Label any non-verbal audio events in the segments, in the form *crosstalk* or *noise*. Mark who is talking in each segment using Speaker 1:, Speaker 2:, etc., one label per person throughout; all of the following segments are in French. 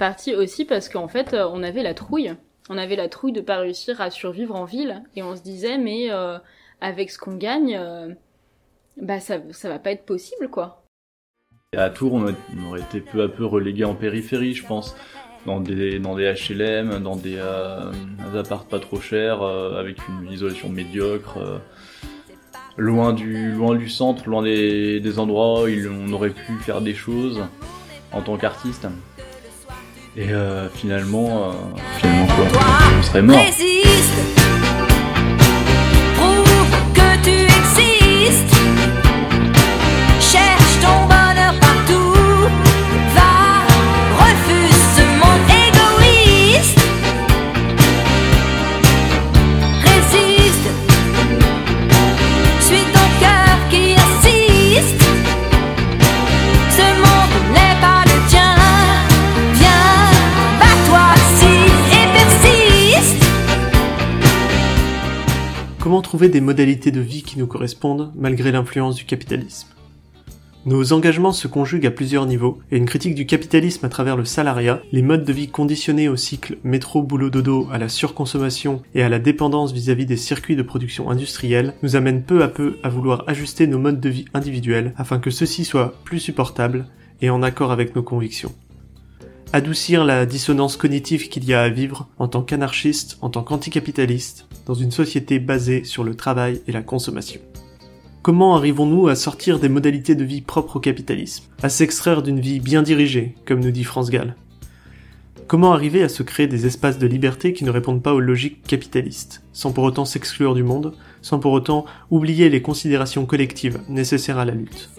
Speaker 1: parti aussi parce qu'en fait, euh, on avait la trouille. On avait la trouille de pas réussir à survivre en ville et on se disait mais euh, avec ce qu'on gagne, euh, bah ça ça va pas être possible quoi.
Speaker 2: À Tours, on, aurait été peu à peu relégué en périphérie, je pense, dans des dans des HLM, dans des, euh, apparts pas trop chers, avec une isolation médiocre, loin du loin du centre, loin des, des endroits où on aurait pu faire des choses en tant qu'artiste. Et euh, finalement, euh, finalement quoi, on serait mort.
Speaker 3: Résiste.
Speaker 4: Trouver des modalités de vie qui nous correspondent malgré l'influence du capitalisme Nos engagements se conjuguent à plusieurs niveaux, et une critique du capitalisme à travers le salariat, les modes de vie conditionnés au cycle métro-boulot-dodo, à la surconsommation et à la dépendance vis-à-vis des circuits de production industrielle, nous amènent peu à peu à vouloir ajuster nos modes de vie individuels afin que ceux-ci soient plus supportables et en accord avec nos convictions. Adoucir la dissonance cognitive qu'il y a à vivre en tant qu'anarchiste, en tant qu'anticapitaliste, dans une société basée sur le travail et la consommation. Comment arrivons-nous à sortir des modalités de vie propres au capitalisme, à s'extraire d'une vie bien dirigée, comme nous dit France Gall? Comment arriver à se créer des espaces de liberté qui ne répondent pas aux logiques capitalistes, sans pour autant s'exclure du monde, sans pour autant oublier les considérations collectives nécessaires à la lutte?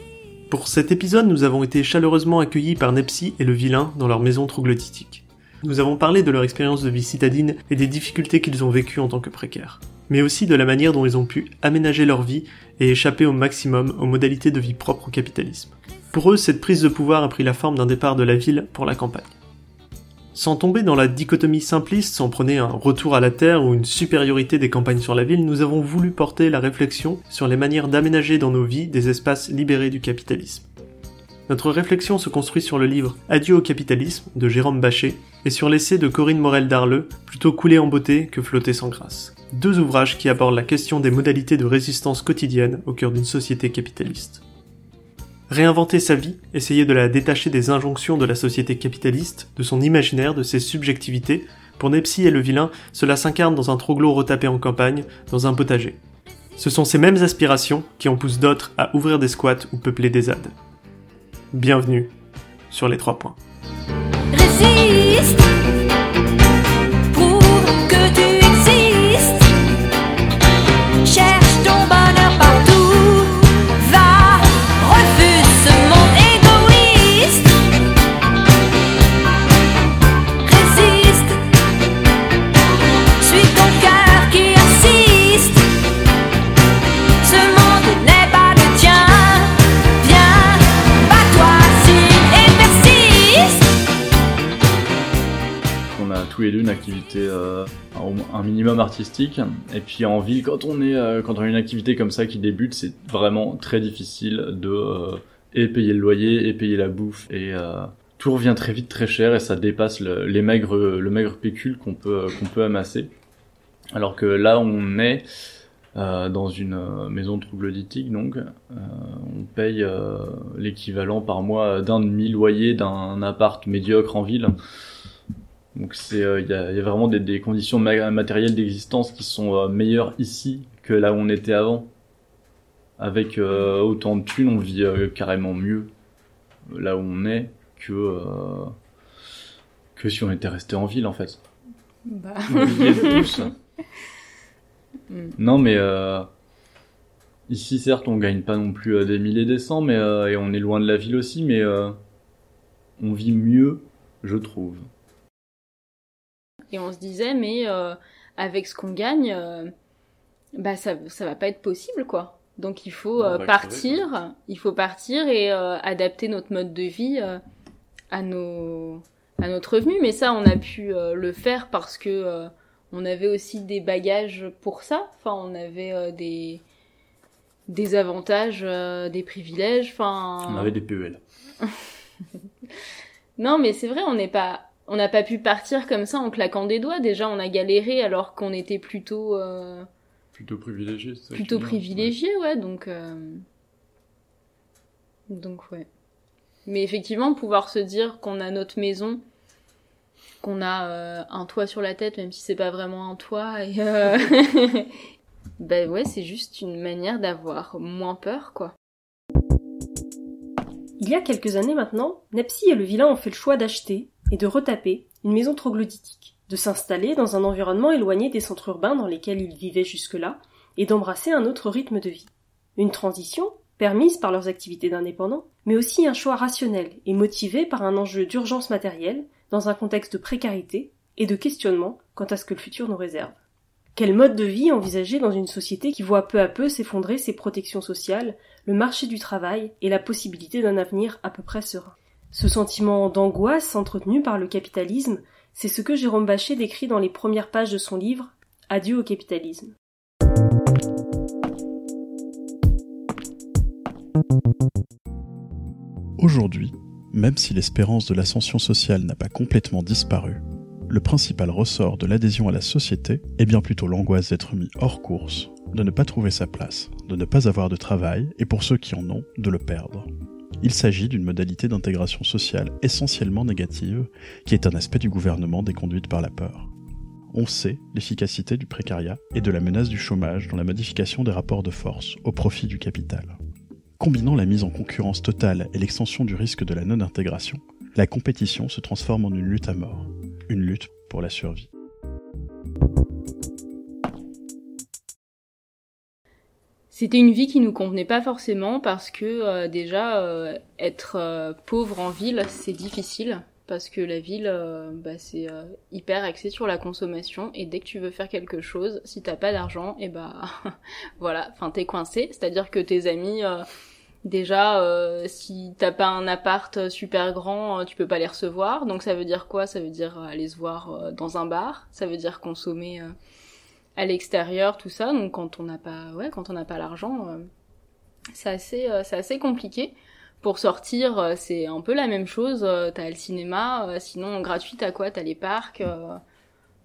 Speaker 4: Pour cet épisode, nous avons été chaleureusement accueillis par Nepsi et le Vilain dans leur maison troglodytique. Nous avons parlé de leur expérience de vie citadine et des difficultés qu'ils ont vécues en tant que précaires, mais aussi de la manière dont ils ont pu aménager leur vie et échapper au maximum aux modalités de vie propres au capitalisme. Pour eux, cette prise de pouvoir a pris la forme d'un départ de la ville pour la campagne. Sans tomber dans la dichotomie simpliste, sans prôner un retour à la terre ou une supériorité des campagnes sur la ville, nous avons voulu porter la réflexion sur les manières d'aménager dans nos vies des espaces libérés du capitalisme. Notre réflexion se construit sur le livre Adieu au capitalisme de Jérôme Bachet et sur l'essai de Corinne Morel Darleux, plutôt couler en beauté que flotter sans grâce. Deux ouvrages qui abordent la question des modalités de résistance quotidienne au cœur d'une société capitaliste. Réinventer sa vie, essayer de la détacher des injonctions de la société capitaliste, de son imaginaire, de ses subjectivités, pour Nepsi et le vilain, cela s'incarne dans un troglo retapé en campagne, dans un potager. Ce sont ces mêmes aspirations qui en poussent d'autres à ouvrir des squats ou peupler des ZAD. Bienvenue sur les trois points.
Speaker 2: Minimum artistique. Et puis en ville quand on est euh, quand on a une activité comme ça qui débute c'est vraiment très difficile de euh, et payer le loyer et payer la bouffe et euh, tout revient très vite très cher et ça dépasse le, les maigres le maigre pécule qu'on peut qu'on peut amasser. Alors que là on est euh, dans une euh, maison troglodytique donc euh, on paye euh, l'équivalent par mois d'un demi loyer d'un appart médiocre en ville donc c'est euh, il y, a, il y a vraiment des, des conditions ma- matérielles d'existence qui sont euh, meilleures ici que là où on était avant. Avec euh, autant de thunes, on vit euh, carrément mieux là où on est que euh, que si on était resté en ville en fait.
Speaker 1: Bah.
Speaker 2: On tous. *laughs*
Speaker 1: Mm.
Speaker 2: Non mais euh, ici certes on gagne pas non plus euh, des milliers des cents mais euh, et on est loin de la ville aussi mais euh, on vit mieux je trouve.
Speaker 1: Et on se disait, mais euh, avec ce qu'on gagne, euh, bah ça, ça va pas être possible, quoi. Donc il faut
Speaker 2: On
Speaker 1: euh, partir, il faut partir et adapter notre mode de vie à nos à notre revenu. Mais ça, on a pu le faire parce que on avait aussi des bagages pour ça. Enfin, on avait des des avantages, des privilèges. Enfin,
Speaker 2: On avait des PEL. *laughs*
Speaker 1: non, mais c'est vrai, on n'est pas, on n'a pas pu partir comme ça en claquant des doigts. Déjà, on a galéré alors qu'on était plutôt euh,
Speaker 2: Plutôt privilégié, c'est ça que
Speaker 1: plutôt privilégié, ouais. Donc euh, donc ouais. Mais effectivement, pouvoir se dire qu'on a notre maison, qu'on a euh, un toit sur la tête, même si c'est pas vraiment un toit, et euh... *laughs* ben ouais, c'est juste une manière d'avoir moins peur, quoi.
Speaker 5: Il y a quelques années maintenant, Nepsi et le vilain ont fait le choix d'acheter et de retaper une maison troglodytique, de s'installer dans un environnement éloigné des centres urbains dans lesquels ils vivaient jusque-là, et d'embrasser un autre rythme de vie. Une transition, permise par leurs activités d'indépendants, mais aussi un choix rationnel et motivé par un enjeu d'urgence matérielle, dans un contexte de précarité et de questionnement quant à ce que le futur nous réserve. Quel mode de vie envisager dans une société qui voit peu à peu s'effondrer ses protections sociales, le marché du travail et la possibilité d'un avenir à peu près serein? Ce sentiment d'angoisse entretenu par le capitalisme, c'est ce que Jérôme Bachet décrit dans les premières pages de son livre Adieu au capitalisme.
Speaker 6: Aujourd'hui, même si l'espérance de l'ascension sociale n'a pas complètement disparu, le principal ressort de l'adhésion à la société est bien plutôt l'angoisse d'être mis hors course, de ne pas trouver sa place, de ne pas avoir de travail et pour ceux qui en ont, de le perdre. Il s'agit d'une modalité d'intégration sociale essentiellement négative, qui est un aspect du gouvernement déconduite par la peur. On sait l'efficacité du précariat et de la menace du chômage dans la modification des rapports de force au profit du capital. Combinant la mise en concurrence totale et l'extension du risque de la non-intégration, la compétition se transforme en une lutte à mort, une lutte pour la survie.
Speaker 1: C'était une vie qui nous convenait pas forcément parce que euh, déjà euh, être euh, pauvre en ville c'est difficile. Parce que la ville euh, bah, c'est euh, hyper axé sur la consommation. Et dès que tu veux faire quelque chose si t'as pas d'argent et bah *laughs* voilà. Enfin t'es coincé. C'est à dire que tes amis euh, déjà euh, si t'as pas un appart super grand tu peux pas les recevoir. Donc ça veut dire quoi? Ça veut dire aller se voir dans un bar. Ça veut dire consommer à l'extérieur tout ça. Donc quand on n'a pas ouais quand on n'a pas l'argent euh, c'est assez euh, c'est assez compliqué. Pour sortir euh, c'est un peu la même chose. Euh, t'as le cinéma euh, sinon gratuit t'as quoi? T'as les parcs euh,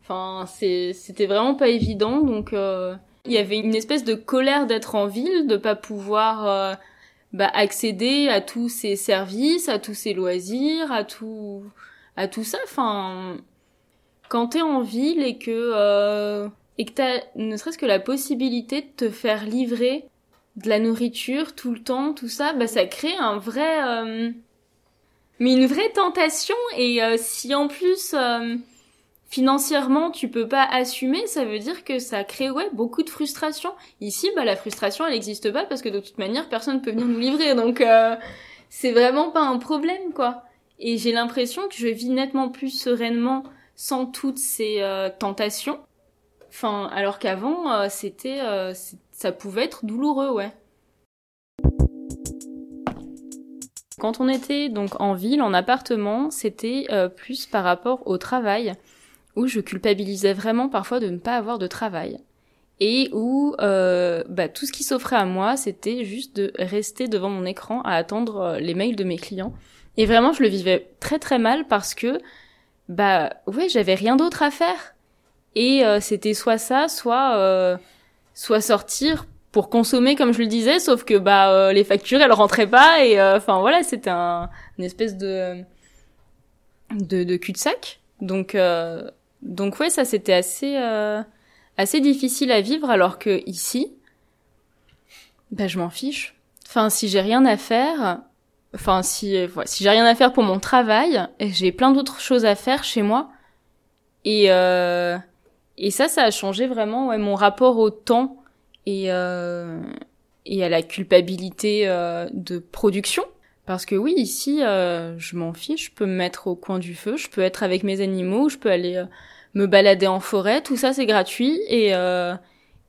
Speaker 1: enfin c'est c'était vraiment pas évident. Donc il y avait une espèce de colère d'être en ville de pas pouvoir bah, accéder à tous ces services à tous ces loisirs à tout à tout ça. Enfin quand t'es en ville et que et que t'as ne serait-ce que la possibilité de te faire livrer de la nourriture tout le temps, tout ça, bah ça crée un vrai, euh, mais une vraie tentation. Et euh, si en plus euh, financièrement tu peux pas assumer, ça veut dire que ça crée ouais beaucoup de frustration. Ici, bah la frustration elle n'existe pas parce que de toute manière personne peut venir nous livrer, donc euh, c'est vraiment pas un problème quoi. Et j'ai l'impression que je vis nettement plus sereinement sans toutes ces euh, tentations. Alors qu'avant, euh, c'était, euh, ça pouvait être douloureux, ouais. Quand on était donc en ville, en appartement, c'était euh, plus par rapport au travail, où je culpabilisais vraiment parfois de ne pas avoir de travail. Et où bah, tout ce qui s'offrait à moi, c'était juste de rester devant mon écran à attendre les mails de mes clients. Et vraiment, je le vivais très très mal parce que, bah ouais, j'avais rien d'autre à faire. Et euh, c'était soit ça, soit euh, soit sortir pour consommer comme je le disais, sauf que bah euh, les factures elles rentraient pas et enfin voilà c'était un une espèce de de, de cul-de-sac. Donc donc ouais ça c'était assez assez difficile à vivre alors que ici bah je m'en fiche. Enfin si j'ai rien à faire, enfin si euh, si j'ai rien à faire pour mon travail, j'ai plein d'autres choses à faire chez moi et euh, et ça, ça a changé vraiment ouais, mon rapport au temps et, euh, et à la culpabilité euh, de production. Parce que oui, ici, euh, je m'en fiche, je peux me mettre au coin du feu, je peux être avec mes animaux, je peux aller euh, me balader en forêt, tout ça c'est gratuit et euh,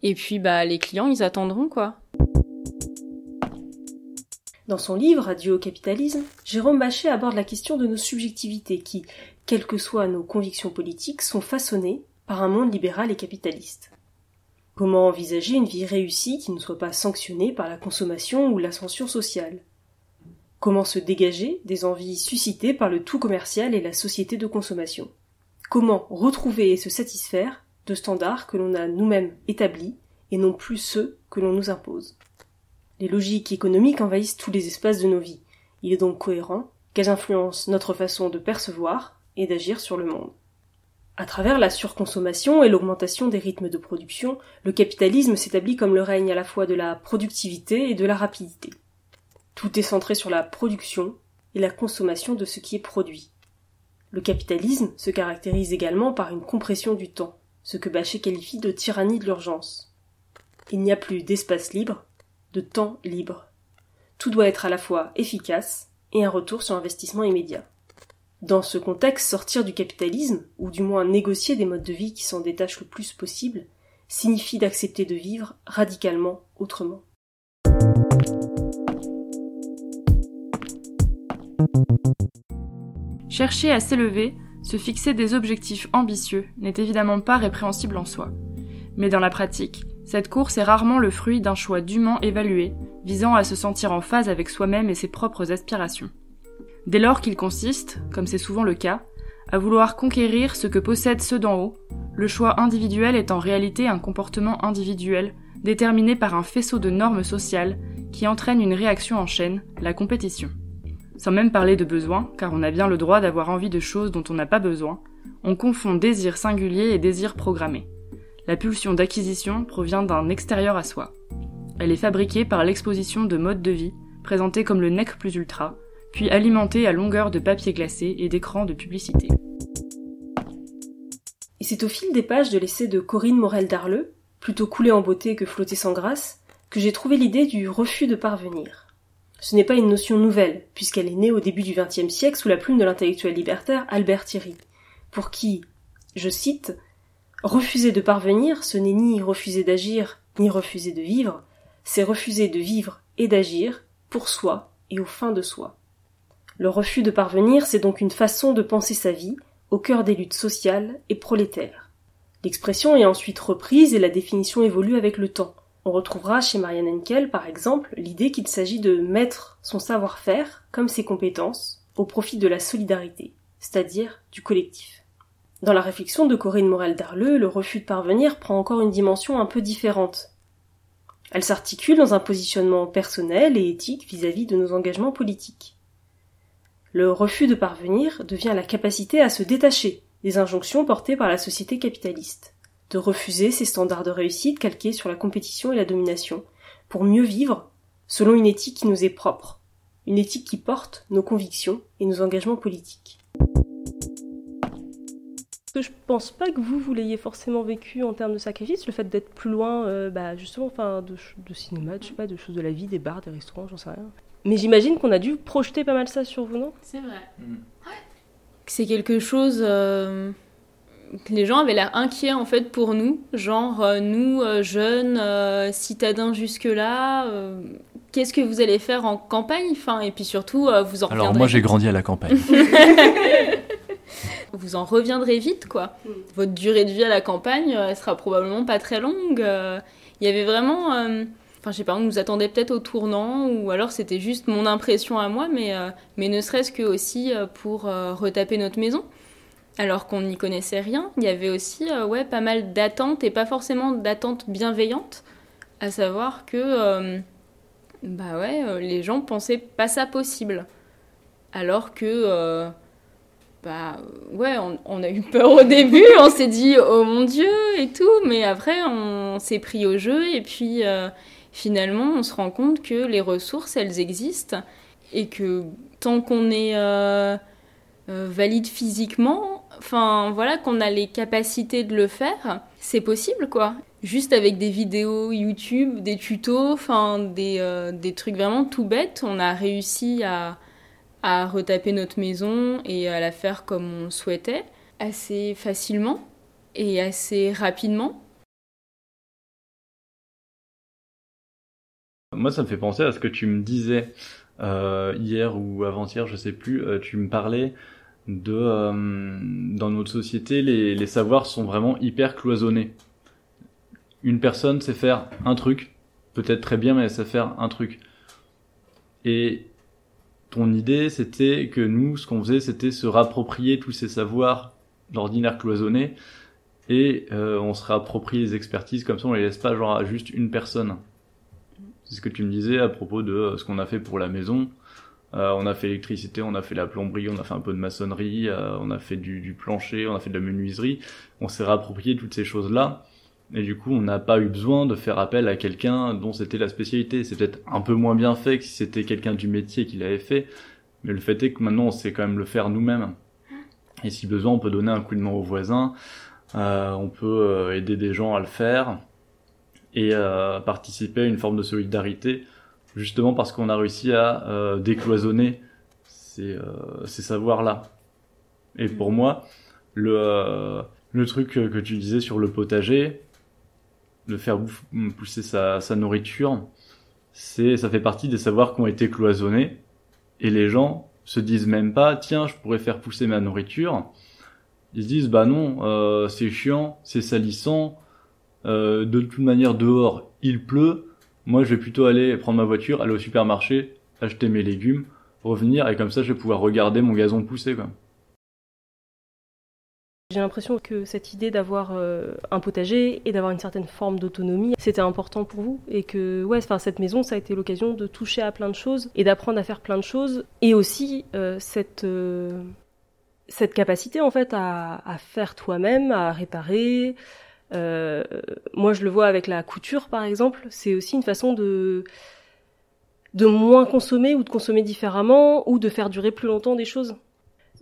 Speaker 1: et puis bah les clients ils attendront quoi.
Speaker 5: Dans son livre Adieu au capitalisme, Jérôme Bachet aborde la question de nos subjectivités qui, quelles que soient nos convictions politiques, sont façonnées par un monde libéral et capitaliste. Comment envisager une vie réussie qui ne soit pas sanctionnée par la consommation ou l'ascension sociale? Comment se dégager des envies suscitées par le tout commercial et la société de consommation? Comment retrouver et se satisfaire de standards que l'on a nous-mêmes établis et non plus ceux que l'on nous impose? Les logiques économiques envahissent tous les espaces de nos vies. Il est donc cohérent qu'elles influencent notre façon de percevoir et d'agir sur le monde. À travers la surconsommation et l'augmentation des rythmes de production, le capitalisme s'établit comme le règne à la fois de la productivité et de la rapidité. Tout est centré sur la production et la consommation de ce qui est produit. Le capitalisme se caractérise également par une compression du temps, ce que Bachet qualifie de tyrannie de l'urgence. Il n'y a plus d'espace libre, de temps libre. Tout doit être à la fois efficace et un retour sur investissement immédiat. Dans ce contexte, sortir du capitalisme, ou du moins négocier des modes de vie qui s'en détachent le plus possible, signifie d'accepter de vivre radicalement autrement.
Speaker 7: Chercher à s'élever, se fixer des objectifs ambitieux n'est évidemment pas répréhensible en soi. Mais dans la pratique, cette course est rarement le fruit d'un choix dûment évalué, visant à se sentir en phase avec soi-même et ses propres aspirations. Dès lors qu'il consiste, comme c'est souvent le cas, à vouloir conquérir ce que possèdent ceux d'en haut, le choix individuel est en réalité un comportement individuel, déterminé par un faisceau de normes sociales qui entraîne une réaction en chaîne, la compétition. Sans même parler de besoin, car on a bien le droit d'avoir envie de choses dont on n'a pas besoin, on confond désir singulier et désir programmé. La pulsion d'acquisition provient d'un extérieur à soi. Elle est fabriquée par l'exposition de modes de vie, présentés comme le nec plus ultra, puis alimentée à longueur de papier glacé et d'écrans de publicité.
Speaker 5: Et c'est au fil des pages de l'essai de Corinne Morel d'Arleux, plutôt coulé en beauté que flotté sans grâce, que j'ai trouvé l'idée du refus de parvenir. Ce n'est pas une notion nouvelle, puisqu'elle est née au début du XXe siècle sous la plume de l'intellectuel libertaire Albert Thierry, pour qui, je cite, Refuser de parvenir, ce n'est ni refuser d'agir, ni refuser de vivre, c'est refuser de vivre et d'agir pour soi et au fin de soi. Le refus de parvenir, c'est donc une façon de penser sa vie au cœur des luttes sociales et prolétaires. L'expression est ensuite reprise et la définition évolue avec le temps. On retrouvera chez Marianne Henkel, par exemple, l'idée qu'il s'agit de mettre son savoir-faire, comme ses compétences, au profit de la solidarité, c'est-à-dire du collectif. Dans la réflexion de Corinne Morel d'Arleux, le refus de parvenir prend encore une dimension un peu différente. Elle s'articule dans un positionnement personnel et éthique vis-à-vis de nos engagements politiques. Le refus de parvenir devient la capacité à se détacher des injonctions portées par la société capitaliste de refuser ces standards de réussite calqués sur la compétition et la domination, pour mieux vivre selon une éthique qui nous est propre, une éthique qui porte nos convictions et nos engagements politiques.
Speaker 8: que je pense pas que vous, vous l'ayez forcément vécu en termes de sacrifice, le fait d'être plus loin, euh, bah, justement, enfin, de, cinéma, pas, de choses de la vie, des bars, des restaurants, j'en sais rien. Mais j'imagine qu'on a dû projeter pas mal ça sur vous, non?
Speaker 1: C'est vrai. C'est quelque chose. Euh les gens avaient l'air inquiets en fait pour nous, genre euh, nous euh, jeunes euh, citadins jusque là, qu'est-ce que vous allez faire en campagne, enfin et puis surtout vous en.
Speaker 2: Alors moi j'ai grandi à la campagne. *laughs*
Speaker 1: vous en reviendrez vite quoi. Votre durée de vie à la campagne, elle sera probablement pas très longue. Il y avait vraiment, enfin je sais pas, on nous attendait peut-être au tournant ou alors c'était juste mon impression à moi, mais mais ne serait-ce que aussi pour retaper notre maison alors qu'on n'y connaissait rien. Il y avait aussi euh, ouais, pas mal d'attentes et pas forcément d'attentes bienveillantes, à savoir que euh, bah ouais, euh, les gens pensaient pas ça possible. Alors que bah ouais, on, on, a eu peur au début, *laughs* on s'est dit oh mon dieu et tout, mais après on s'est pris au jeu et puis finalement on se rend compte que les ressources elles existent et que tant qu'on est valide physiquement, enfin voilà, qu'on a les capacités de le faire, c'est possible quoi. Juste avec des vidéos YouTube, des tutos, enfin des, euh, des trucs vraiment tout bêtes, on a réussi à, à retaper notre maison et à la faire comme on souhaitait, assez facilement et assez rapidement.
Speaker 2: Moi, ça me fait penser à ce que tu me disais euh, hier ou avant-hier, je sais plus. Euh, tu me parlais de euh, dans notre société les, les savoirs sont vraiment hyper cloisonnés. Une personne sait faire un truc, peut-être très bien, mais elle sait faire un truc. Et ton idée, c'était que nous, ce qu'on faisait, c'était se rapproprier tous ces savoirs d'ordinaire cloisonné et euh, on se réapproprie les expertises comme ça, on les laisse pas genre à juste une personne. C'est ce que tu me disais à propos de euh, ce qu'on a fait pour la maison. Euh, on a fait l'électricité, on a fait la plomberie, on a fait un peu de maçonnerie, euh, on a fait du, plancher, on a fait de la menuiserie. On s'est réapproprié toutes ces choses-là. Et du coup, on n'a pas eu besoin de faire appel à quelqu'un dont c'était la spécialité. C'est peut-être un peu moins bien fait que si c'était quelqu'un du métier qui l'avait fait. Mais le fait est que maintenant, on sait quand même le faire nous-mêmes. Et si besoin, on peut donner un coup de main aux voisins. On peut aider des gens à le faire. Et participer à une forme de solidarité. Justement parce qu'on a réussi à euh, décloisonner ces, euh, ces savoirs-là. Et pour moi, le, euh, le truc que tu disais sur le potager, de faire bouffe- pousser sa, sa nourriture, c'est ça fait partie des savoirs qui ont été cloisonnés et les gens se disent même pas tiens je pourrais faire pousser ma nourriture ils se disent bah non euh, c'est chiant c'est salissant euh, de toute manière dehors il pleut moi je vais plutôt aller prendre ma voiture aller au supermarché acheter mes légumes revenir et comme ça je vais pouvoir regarder mon gazon pousser
Speaker 5: J'ai l'impression que cette idée d'avoir euh, un potager et d'avoir une certaine forme d'autonomie, c'était important pour vous et que ouais, enfin cette maison, ça a été l'occasion de toucher à plein de choses et d'apprendre à faire plein de choses et aussi euh, cette cette capacité en fait à faire toi-même, à réparer. Euh, moi, je le vois avec la couture, par exemple. C'est aussi une façon de de moins consommer ou de consommer différemment ou de faire durer plus longtemps des choses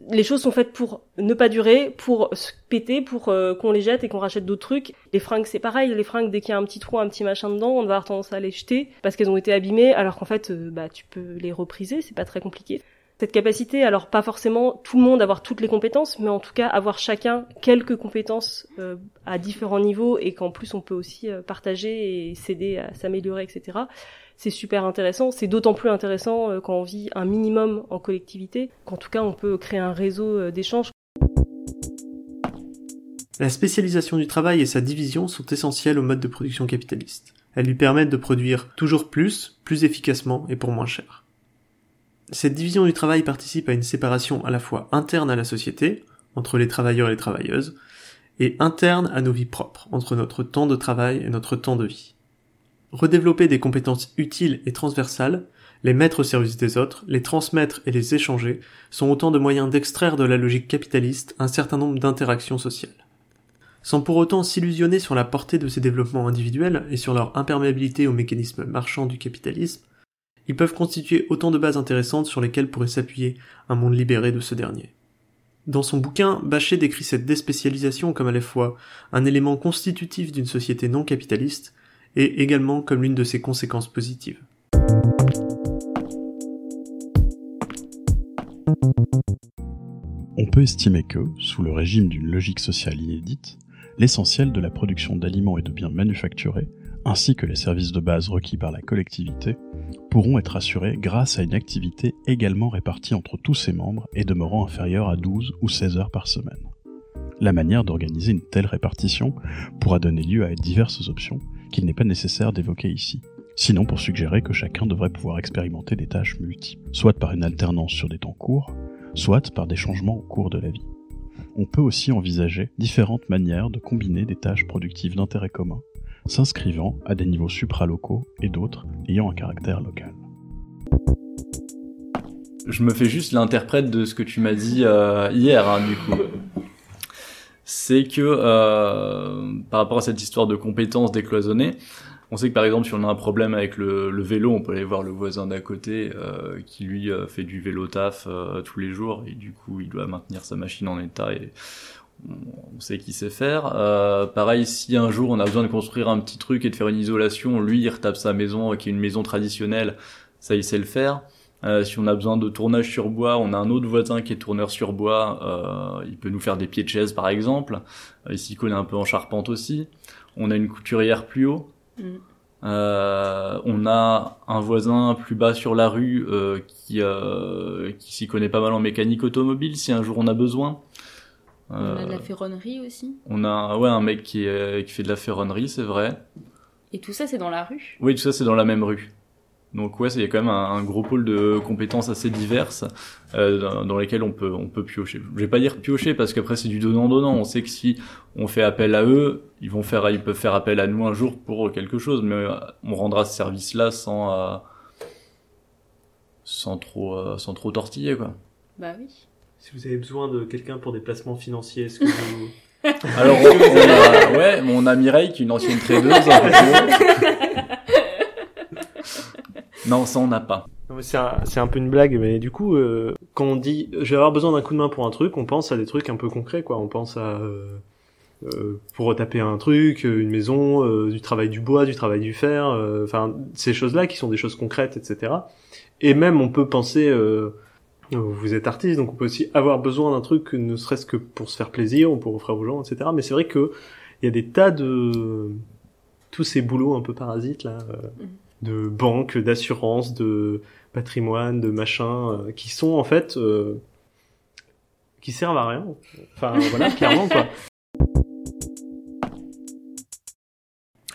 Speaker 5: les choses sont faites pour ne pas durer, pour se péter, pour euh, qu'on les jette et qu'on rachète d'autres trucs. Les fringues, c'est pareil. Les fringues, dès qu'il y a un petit trou, un petit machin dedans, on va avoir tendance à les jeter parce qu'elles ont été abîmées, alors qu'en fait, euh, bah, tu peux les repriser, c'est pas très compliqué. Cette capacité, alors pas forcément tout le monde avoir toutes les compétences, mais en tout cas avoir chacun quelques compétences euh, à différents niveaux et qu'en plus on peut aussi euh, partager et s'aider à s'améliorer, etc. C'est super intéressant. C'est d'autant plus intéressant euh, quand on vit un minimum en collectivité, qu'en tout cas on peut créer un réseau d'échanges.
Speaker 4: La spécialisation du travail et sa division sont essentielles au mode de production capitaliste. Elles lui permettent de produire toujours plus, plus efficacement et pour moins cher. Cette division du travail participe à une séparation à la fois interne à la société, entre les travailleurs et les travailleuses, et interne à nos vies propres, entre notre temps de travail et notre temps de vie. Redévelopper des compétences utiles et transversales, les mettre au service des autres, les transmettre et les échanger, sont autant de moyens d'extraire de la logique capitaliste un certain nombre d'interactions sociales. Sans pour autant s'illusionner sur la portée de ces développements individuels et sur leur imperméabilité aux mécanismes marchands du capitalisme, ils peuvent constituer autant de bases intéressantes sur lesquelles pourrait s'appuyer un monde libéré de ce dernier. Dans son bouquin, Bachet décrit cette déspécialisation comme à la fois un élément constitutif d'une société non capitaliste et également comme l'une de ses conséquences positives.
Speaker 6: On peut estimer que, sous le régime d'une logique sociale inédite, l'essentiel de la production d'aliments et de biens manufacturés, ainsi que les services de base requis par la collectivité, pourront être assurés grâce à une activité également répartie entre tous ses membres et demeurant inférieure à 12 ou 16 heures par semaine. La manière d'organiser une telle répartition pourra donner lieu à diverses options qu'il n'est pas nécessaire d'évoquer ici, sinon pour suggérer que chacun devrait pouvoir expérimenter des tâches multiples, soit par une alternance sur des temps courts, soit par des changements au cours de la vie. On peut aussi envisager différentes manières de combiner des tâches productives d'intérêt commun, s'inscrivant à des niveaux supralocaux et d'autres ayant un caractère local.
Speaker 2: Je me fais juste l'interprète de ce que tu m'as dit euh, hier, hein, du coup. C'est que euh, par rapport à cette histoire de compétences décloisonnées, on sait que par exemple si on a un problème avec le, vélo, on peut aller voir le voisin d'à côté euh, qui lui euh, fait du vélo taf euh, tous les jours et du coup il doit maintenir sa machine en état et on sait qu'il sait faire. Euh, pareil, si un jour on a besoin de construire un petit truc et de faire une isolation, lui il retape sa maison qui est une maison traditionnelle, ça il sait le faire. Euh, si on a besoin de tournage sur bois, on a un autre voisin qui est tourneur sur bois, euh, il peut nous faire des pieds de chaise par exemple. Euh, il s'y connaît un peu en charpente aussi. On a une couturière plus haut.
Speaker 1: Mm.
Speaker 2: Euh, on a un voisin plus bas sur la rue euh, qui, euh, qui s'y connaît pas mal en mécanique automobile si un jour on a besoin.
Speaker 1: On a de
Speaker 2: Euh,
Speaker 1: la ferronnerie aussi.
Speaker 2: on a ouais un mec qui, est, qui fait de la ferronnerie, c'est vrai.
Speaker 1: Et tout ça, c'est dans la rue?
Speaker 2: Oui, tout ça c'est dans la même rue. Donc ouais, il y a quand même un, un gros pôle de compétences assez diverses euh, dans, dans lesquelles on peut on peut piocher. Je vais pas dire piocher parce qu'après c'est du donnant donnant. On sait que si on fait appel à eux, ils vont faire ils peuvent faire appel à nous un jour pour quelque chose, mais euh, on rendra ce service-là sans euh, sans trop euh, sans trop tortiller quoi.
Speaker 1: Bah oui.
Speaker 4: Si vous avez besoin de quelqu'un pour des placements financiers, est-ce que *laughs* vous...
Speaker 2: Alors on, on a, ouais, on a Mireille qui est une ancienne tradeuse. *laughs* non, ça on n'a pas.
Speaker 4: C'est un, c'est un peu une blague, mais du coup, euh, quand on dit je vais avoir besoin d'un coup de main pour un truc, on pense à des trucs un peu concrets, quoi. On pense à euh, euh, pour retaper un truc, euh, une maison, euh, du travail du bois, du travail du fer, euh, enfin ces choses-là qui sont des choses concrètes, etc. Et même on peut penser, euh, vous êtes artiste, donc on peut aussi avoir besoin d'un truc, ne serait-ce que pour se faire plaisir, ou pour offrir aux gens, etc. Mais c'est vrai que il y a des tas de tous ces boulots un peu parasites là, euh, de banques, d'assurance, de patrimoine, de machin, euh, qui sont en fait euh, qui servent à rien. Enfin voilà, clairement quoi. *laughs*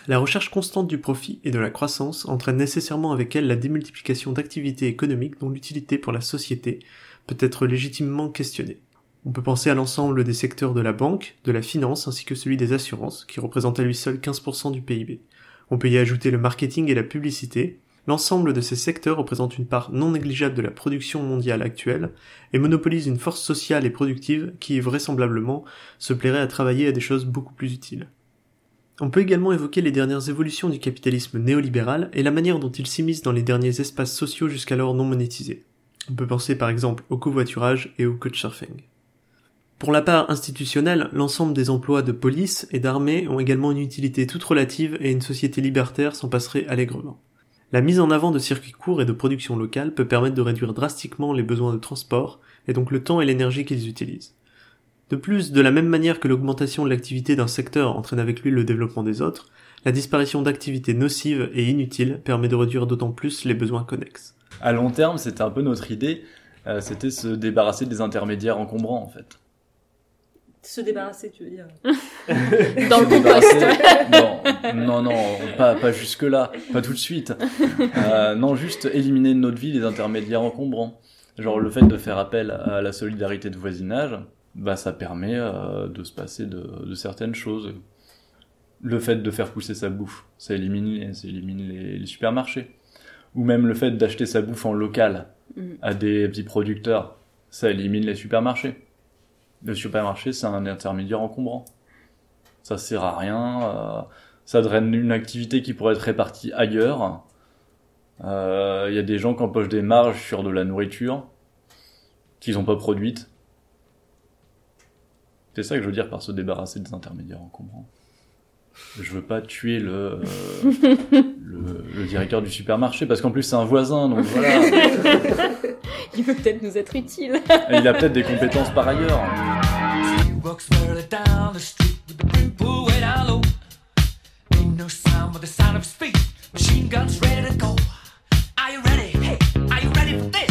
Speaker 4: La recherche constante du profit et de la croissance entraîne nécessairement avec elle la démultiplication d'activités économiques dont l'utilité pour la société peut être légitimement questionnée. On peut penser à l'ensemble des secteurs de la banque, de la finance ainsi que celui des assurances, qui représente à lui seul 15% du PIB. On peut y ajouter le marketing et la publicité. L'ensemble de ces secteurs représente une part non négligeable de la production mondiale actuelle et monopolise une force sociale et productive qui, vraisemblablement, se plairait à travailler à des choses beaucoup plus utiles. On peut également évoquer les dernières évolutions du capitalisme néolibéral et la manière dont il s'immisce dans les derniers espaces sociaux jusqu'alors non monétisés. On peut penser par exemple au covoiturage et au couchsurfing. Pour la part institutionnelle, l'ensemble des emplois de police et d'armée ont également une utilité toute relative et une société libertaire s'en passerait allègrement. La mise en avant de circuits courts et de production locale peut permettre de réduire drastiquement les besoins de transport et donc le temps et l'énergie qu'ils utilisent. De plus, de la même manière que l'augmentation de l'activité d'un secteur entraîne avec lui le développement des autres, la disparition d'activités nocives et inutiles permet de réduire d'autant plus les besoins connexes.
Speaker 2: À long terme, c'était un peu notre idée, euh, c'était se débarrasser des intermédiaires encombrants en fait.
Speaker 8: Se débarrasser, tu veux dire. *laughs*
Speaker 1: Dans le
Speaker 2: Se
Speaker 1: compost.
Speaker 2: débarrasser- non, non, non, pas, pas jusque là, pas tout de suite. Euh, non, juste éliminer de notre vie les intermédiaires encombrants. Genre le fait de faire appel à la solidarité de voisinage, bah ça permet euh, de se passer de, de certaines choses. Le fait de faire pousser sa bouffe, ça élimine, les- ça élimine les, les supermarchés. Ou même le fait d'acheter sa bouffe en local
Speaker 1: Mm.
Speaker 2: à des petits producteurs, ça élimine les supermarchés. Le supermarché, c'est un intermédiaire encombrant. Ça sert à rien. euh, ça draine une activité qui pourrait être répartie ailleurs. Euh, Il y a des gens qui empochent des marges sur de la nourriture qu'ils n'ont pas produite. C'est ça que je veux dire par se débarrasser des intermédiaires encombrants. Je veux pas tuer le, euh, *laughs* le, le directeur du supermarché parce qu'en plus c'est un voisin donc voilà. *laughs*
Speaker 1: Il peut peut-être nous être utile.
Speaker 2: Et il a peut-être des compétences par ailleurs.
Speaker 9: Machine guns ready to go. Are you ready? Hey, are you ready for this?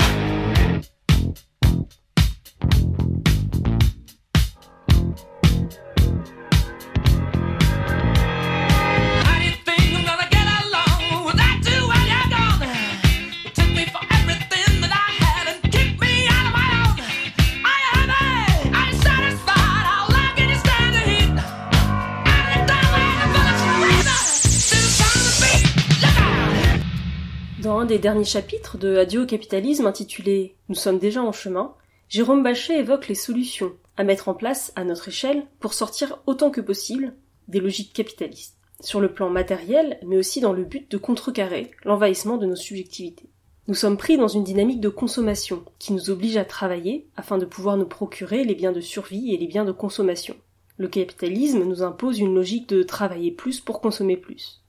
Speaker 5: Des derniers chapitres de Adieu au capitalisme intitulé Nous sommes déjà en chemin, Jérôme Bachet évoque les solutions à mettre en place à notre échelle pour sortir autant que possible des logiques capitalistes, sur le plan matériel, mais aussi dans le but de contrecarrer l'envahissement de nos subjectivités. Nous sommes pris dans une dynamique de consommation qui nous oblige à travailler afin de pouvoir nous procurer les biens de survie et les biens de consommation. Le capitalisme nous impose une logique de travailler plus pour consommer plus.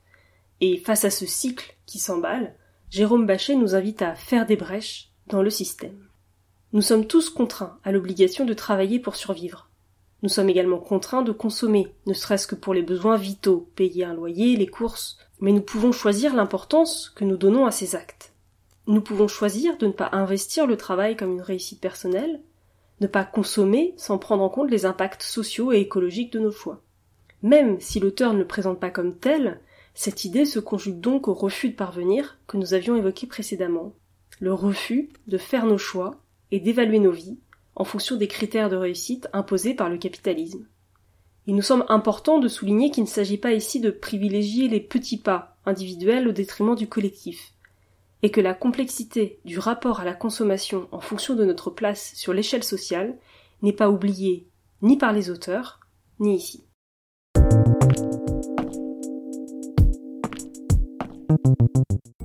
Speaker 5: Et face à ce cycle qui s'emballe, Jérôme Bachet nous invite à faire des brèches dans le système. Nous sommes tous contraints à l'obligation de travailler pour survivre. Nous sommes également contraints de consommer, ne serait-ce que pour les besoins vitaux, payer un loyer, les courses, mais nous pouvons choisir l'importance que nous donnons à ces actes. Nous pouvons choisir de ne pas investir le travail comme une réussite personnelle, ne pas consommer sans prendre en compte les impacts sociaux et écologiques de nos choix. Même si l'auteur ne le présente pas comme tel, cette idée se conjugue donc au refus de parvenir que nous avions évoqué précédemment. Le refus de faire nos choix et d'évaluer nos vies en fonction des critères de réussite imposés par le capitalisme. Il nous semble important de souligner qu'il ne s'agit pas ici de privilégier les petits pas individuels au détriment du collectif, et que la complexité du rapport à la consommation en fonction de notre place sur l'échelle sociale n'est pas oubliée ni par les auteurs, ni ici.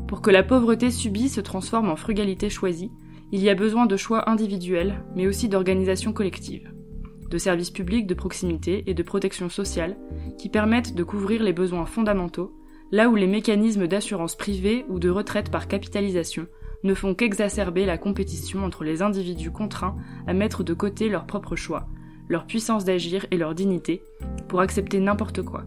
Speaker 7: Pour que la pauvreté subie se transforme en frugalité choisie, il y a besoin de choix individuels, mais aussi d'organisations collectives, de services publics de proximité et de protection sociale qui permettent de couvrir les besoins fondamentaux, là où les mécanismes d'assurance privée ou de retraite par capitalisation ne font qu'exacerber la compétition entre les individus contraints à mettre de côté leurs propres choix, leur puissance d'agir et leur dignité, pour accepter n'importe quoi.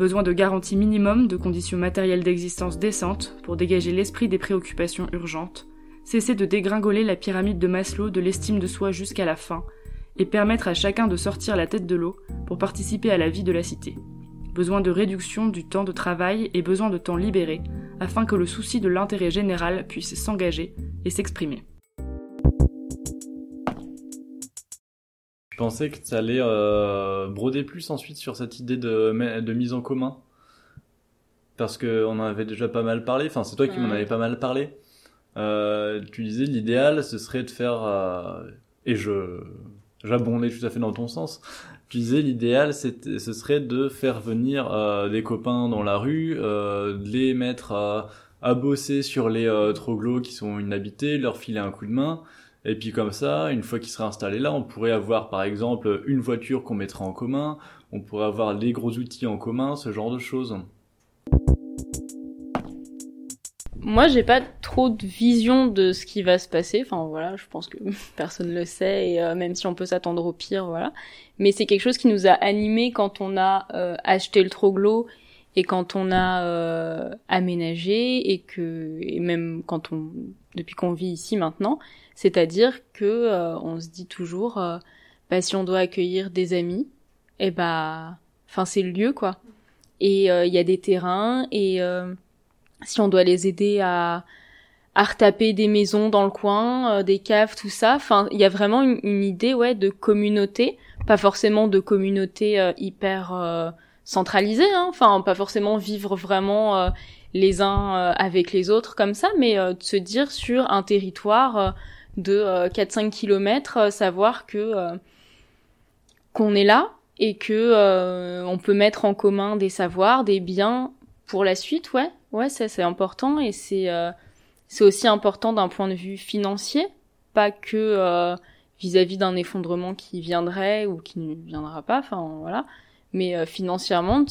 Speaker 7: Besoin de garanties minimum de conditions matérielles d'existence décentes pour dégager l'esprit des préoccupations urgentes, cesser de dégringoler la pyramide de Maslow de l'estime de soi jusqu'à la fin, et permettre à chacun de sortir la tête de l'eau pour participer à la vie de la cité. Besoin de réduction du temps de travail et besoin de temps libéré, afin que le souci de l'intérêt général puisse s'engager et s'exprimer.
Speaker 2: Pensais que ça allait euh, broder plus ensuite sur cette idée de, de mise en commun. Parce qu'on en avait déjà pas mal parlé, enfin c'est toi qui m'en avais pas mal parlé. Euh, tu disais l'idéal ce serait de faire... euh, et je j'abondais tout à fait dans ton sens. Tu disais l'idéal ce serait de faire venir euh, des copains dans la rue, euh, de les mettre à, à bosser sur les euh, troglos qui sont inhabités, leur filer un coup de main. Et puis comme ça, une fois qu'ils seraient installés là, on pourrait avoir par exemple une voiture qu'on mettrait en commun, on pourrait avoir les gros outils en commun, ce genre de choses.
Speaker 1: Moi, j'ai pas trop de vision de ce qui va se passer. Enfin, voilà, je pense que *laughs* personne le sait, et euh, même si on peut s'attendre au pire, voilà. Mais c'est quelque chose qui nous a animés quand on a euh, acheté le troglo et quand on a euh, aménagé et que et même quand on depuis qu'on vit ici maintenant, c'est-à-dire que euh, on se dit toujours, euh, bah, si on doit accueillir des amis, et bah, enfin c'est le lieu quoi. Et euh, il y a des terrains et euh, si on doit les aider à, à retaper des maisons dans le coin, des caves, tout ça. Enfin, il y a vraiment une, une idée, ouais, de communauté, pas forcément de communauté hyper centralisée, hein. enfin, pas forcément vivre vraiment euh, les uns euh, avec les autres comme ça, mais euh, de se dire sur un territoire de euh, 4-5 kilomètres, euh, savoir que qu'on est là et que on peut mettre en commun des savoirs, des biens pour la suite, ouais, ouais, ça c'est important et c'est c'est aussi important d'un point de vue financier, pas que vis-à-vis d'un effondrement qui viendrait ou qui ne viendra pas, enfin voilà, mais euh, financièrement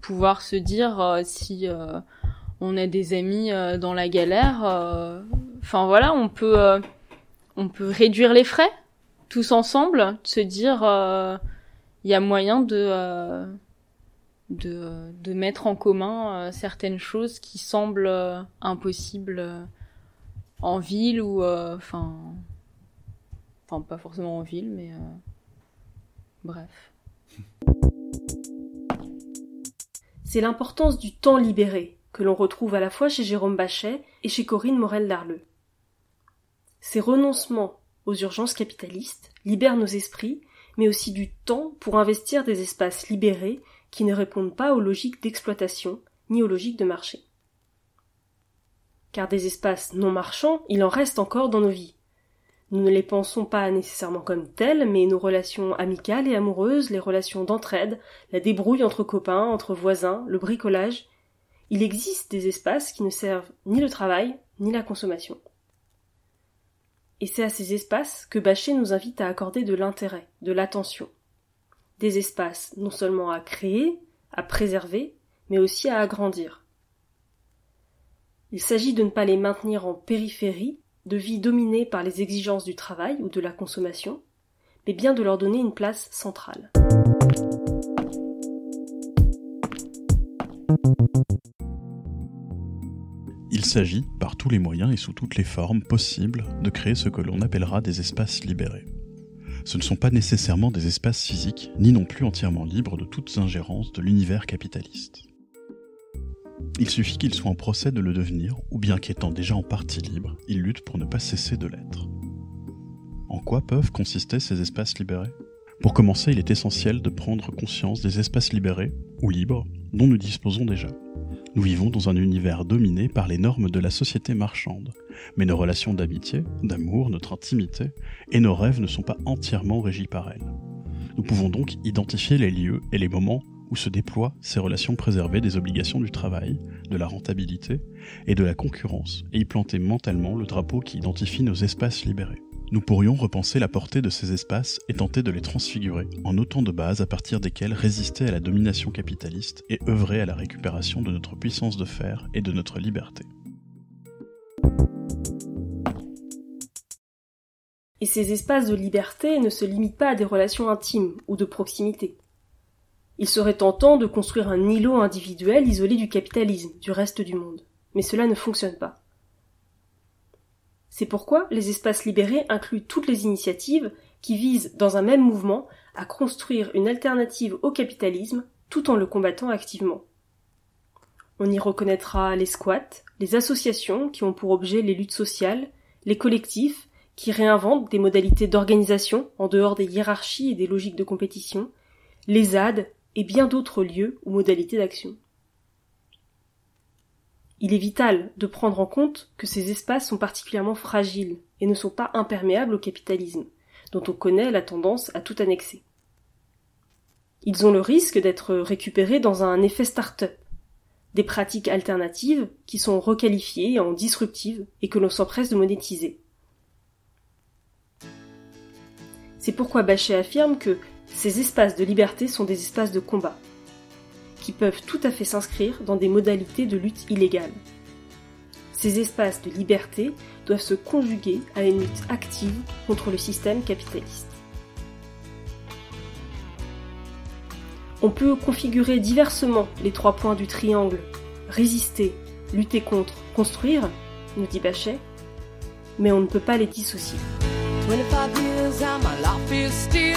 Speaker 1: pouvoir se dire euh, si euh, on a des amis dans la galère, enfin voilà, on peut on peut réduire les frais tous ensemble, se dire il y a moyen de de, de mettre en commun euh, certaines choses qui semblent impossibles euh, en ville ou enfin enfin pas forcément en ville mais bref *laughs*
Speaker 5: C'est l'importance du temps libéré que l'on retrouve à la fois chez Jérôme Bachet et chez Corinne Morel-Darleux. Ces renoncements aux urgences capitalistes libèrent nos esprits, mais aussi du temps pour investir des espaces libérés qui ne répondent pas aux logiques d'exploitation ni aux logiques de marché. Car des espaces non marchands, il en reste encore dans nos vies. Nous ne les pensons pas nécessairement comme tels, mais nos relations amicales et amoureuses, les relations d'entraide, la débrouille entre copains, entre voisins, le bricolage, il existe des espaces qui ne servent ni le travail, ni la consommation. Et c'est à ces espaces que Bachet nous invite à accorder de l'intérêt, de l'attention. Des espaces non seulement à créer, à préserver, mais aussi à agrandir. Il s'agit de ne pas les maintenir en périphérie, de vie dominée par les exigences du travail ou de la consommation, mais bien de leur donner une place centrale.
Speaker 6: Il s'agit, par tous les moyens et sous toutes les formes possibles, de créer ce que l'on appellera des espaces libérés. Ce ne sont pas nécessairement des espaces physiques, ni non plus entièrement libres de toutes ingérences de l'univers capitaliste. Il suffit qu'ils soient en procès de le devenir, ou bien qu'étant déjà en partie libres, ils luttent pour ne pas cesser de l'être. En quoi peuvent consister ces espaces libérés? Pour commencer, il est essentiel de prendre conscience des espaces libérés, ou libres, dont nous disposons déjà. Nous vivons dans un univers dominé par les normes de la société marchande, mais nos relations d'amitié, d'amour, notre intimité et nos rêves ne sont pas entièrement régis par elles. Nous pouvons donc identifier les lieux et les moments où se déploient ces relations préservées des obligations du travail, de la rentabilité et de la concurrence, et y planter mentalement le drapeau qui identifie nos espaces libérés. Nous pourrions repenser la portée de ces espaces et tenter de les transfigurer en autant de bases à partir desquelles résister à la domination capitaliste et œuvrer à la récupération de notre puissance de fer et de notre liberté.
Speaker 5: Et ces espaces de liberté ne se limitent pas à des relations intimes ou de proximité. Il serait tentant de construire un îlot individuel isolé du capitalisme, du reste du monde. Mais cela ne fonctionne pas. C'est pourquoi les espaces libérés incluent toutes les initiatives qui visent, dans un même mouvement, à construire une alternative au capitalisme tout en le combattant activement. On y reconnaîtra les squats, les associations qui ont pour objet les luttes sociales, les collectifs qui réinventent des modalités d'organisation en dehors des hiérarchies et des logiques de compétition, les ZAD et bien d'autres lieux ou modalités d'action. Il est vital de prendre en compte que ces espaces sont particulièrement fragiles et ne sont pas imperméables au capitalisme, dont on connaît la tendance à tout annexer. Ils ont le risque d'être récupérés dans un effet start-up, des pratiques alternatives qui sont requalifiées en disruptives et que l'on s'empresse de monétiser. C'est pourquoi Bachet affirme que ces espaces de liberté sont des espaces de combat, qui peuvent tout à fait s'inscrire dans des modalités de lutte illégale. Ces espaces de liberté doivent se conjuguer à une lutte active contre le système capitaliste. On peut configurer diversement les trois points du triangle résister, lutter contre, construire, nous dit Bachet, mais on ne peut pas les dissocier.
Speaker 9: 25 years and my life is still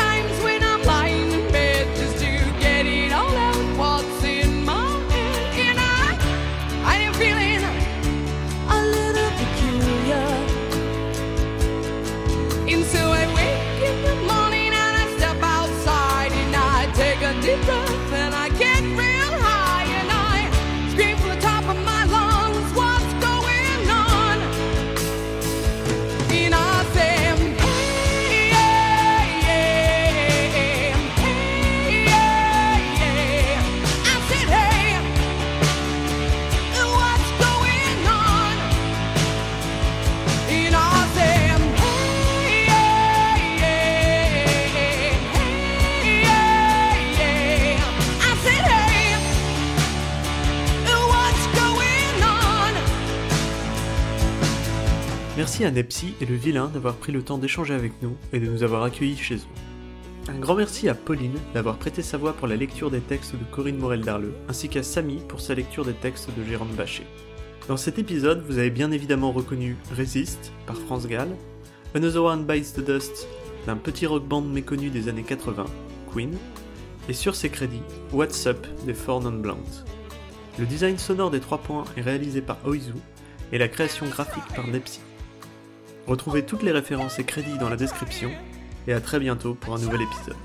Speaker 4: Nepsi et le vilain d'avoir pris le temps d'échanger avec nous et de nous avoir accueillis chez eux. Un grand merci à Pauline d'avoir prêté sa voix pour la lecture des textes de Corinne Morel-Darleux, ainsi qu'à Samy pour sa lecture des textes de Jérôme Bachet. Dans cet épisode, vous avez bien évidemment reconnu Resist par France Gall, Another One Bites the Dust d'un petit rock band méconnu des années 80, Queen, et sur ses crédits, What's Up des Four Non Blondes. Le design sonore des trois points est réalisé par Oizu et la création graphique par Nepsi. Retrouvez toutes les références et crédits dans la description et à très bientôt pour un nouvel épisode.